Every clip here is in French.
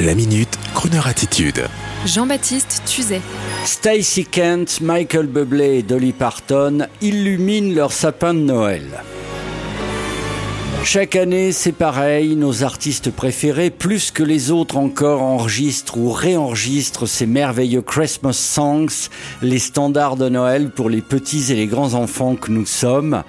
La minute, Kroneur attitude. Jean-Baptiste Tuzet. Stacy Kent, Michael Bublé et Dolly Parton illuminent leur sapin de Noël. Chaque année, c'est pareil, nos artistes préférés, plus que les autres encore, enregistrent ou réenregistrent ces merveilleux Christmas songs, les standards de Noël pour les petits et les grands enfants que nous sommes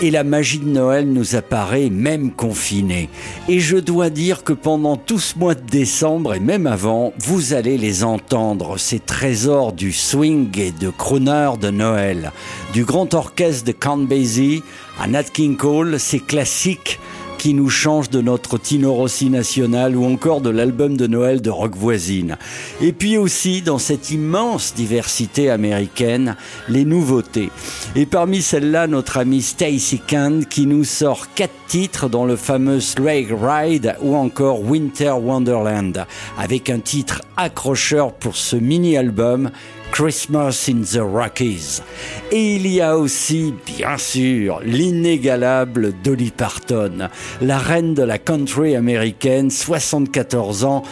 et la magie de Noël nous apparaît même confinée. Et je dois dire que pendant tout ce mois de décembre et même avant, vous allez les entendre, ces trésors du swing et de crooner de Noël. Du grand orchestre de Count Basie à Nat King Cole, ces classiques qui nous change de notre Tino Rossi national ou encore de l'album de Noël de Rock Voisine. Et puis aussi, dans cette immense diversité américaine, les nouveautés. Et parmi celles-là, notre ami Stacy Kent qui nous sort quatre titres dans le fameux Slave Ride ou encore Winter Wonderland, avec un titre accrocheur pour ce mini-album Christmas in the Rockies. Et il y a aussi, bien sûr, l'inégalable Dolly Parton, la reine de la country américaine, 74 ans,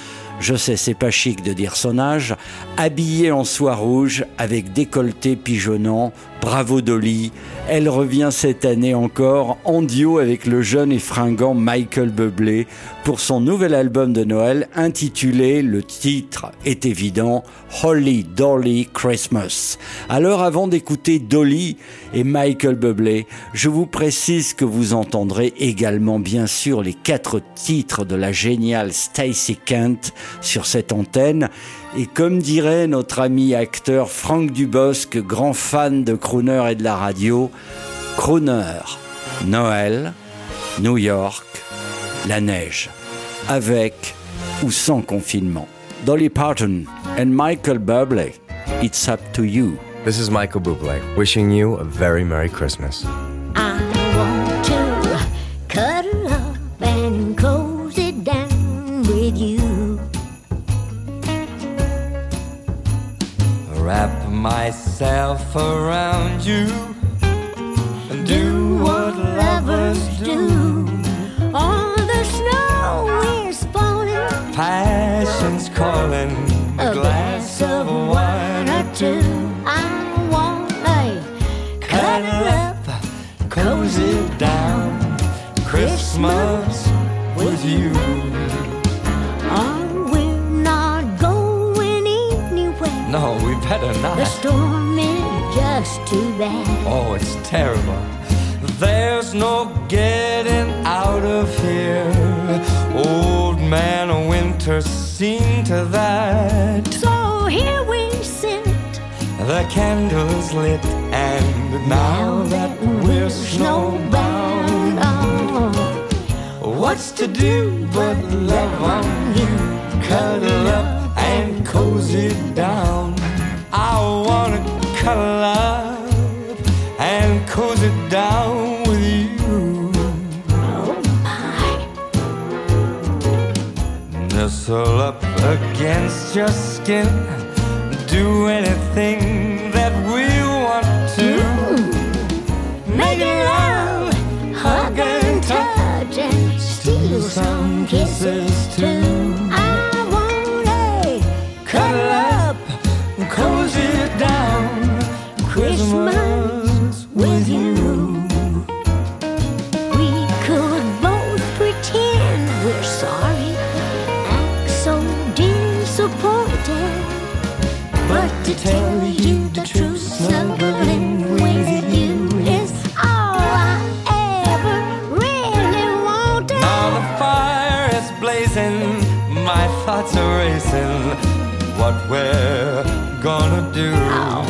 je sais, c'est pas chic de dire son âge, habillée en soie rouge, avec décolleté pigeonnant, bravo Dolly, elle revient cette année encore en duo avec le jeune et fringant Michael Bublé pour son nouvel album de Noël intitulé, le titre est évident, Holy Dolly Christmas. Alors avant d'écouter Dolly et Michael Bublé, je vous précise que vous entendrez également bien sûr les quatre titres de la géniale Stacy Kent sur cette antenne. Et comme dirait notre ami acteur Franck Dubosc, grand fan de crooner et de la radio, crooner, Noël, New York, la neige, avec ou sans confinement. Dolly Parton and Michael Bublé, it's up to you. This is Michael Bublé, wishing you a very Merry Christmas. Wrap myself around you and do what lovers do. All the snow is falling, Passion's calling, a glass of wine or two. I want a Cuddle up, cozy down, Christmas with you. No, we better not. The storm is just too bad. Oh, it's terrible. There's no getting out of here. Old man Winter seen to that. So here we sit. The candles lit, and now that we're snowbound, oh, what's to do but love on you? Cuddle up cozy down. I wanna cuddle up and cozy down with you. oh my. Nestle up against your skin. Do anything that we want to. Make love, hug and touch, and steal some kisses too. To tell you the truth, snuggling with you is all I ever really wanted. Now the fire is blazing, my thoughts are racing. What we're gonna do? Oh,